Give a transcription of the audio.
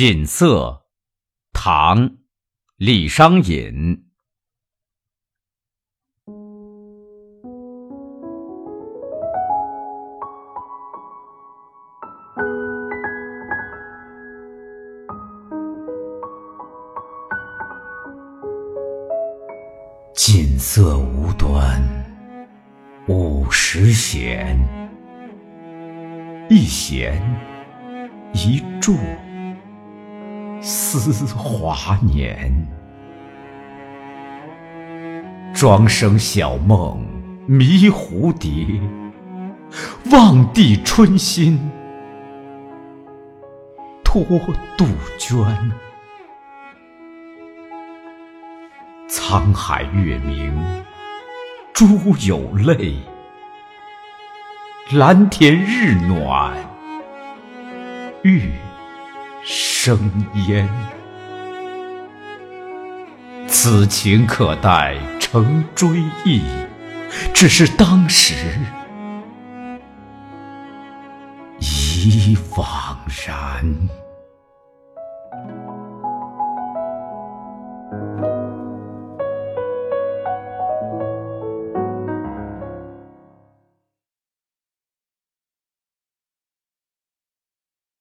锦瑟，唐·李商隐。锦瑟无端五十弦，一弦一柱思华年。庄生晓梦迷蝴蝶，望帝春心托杜鹃。沧海月明珠有泪，蓝田日暖玉生烟。此情可待成追忆，只是当时已惘然。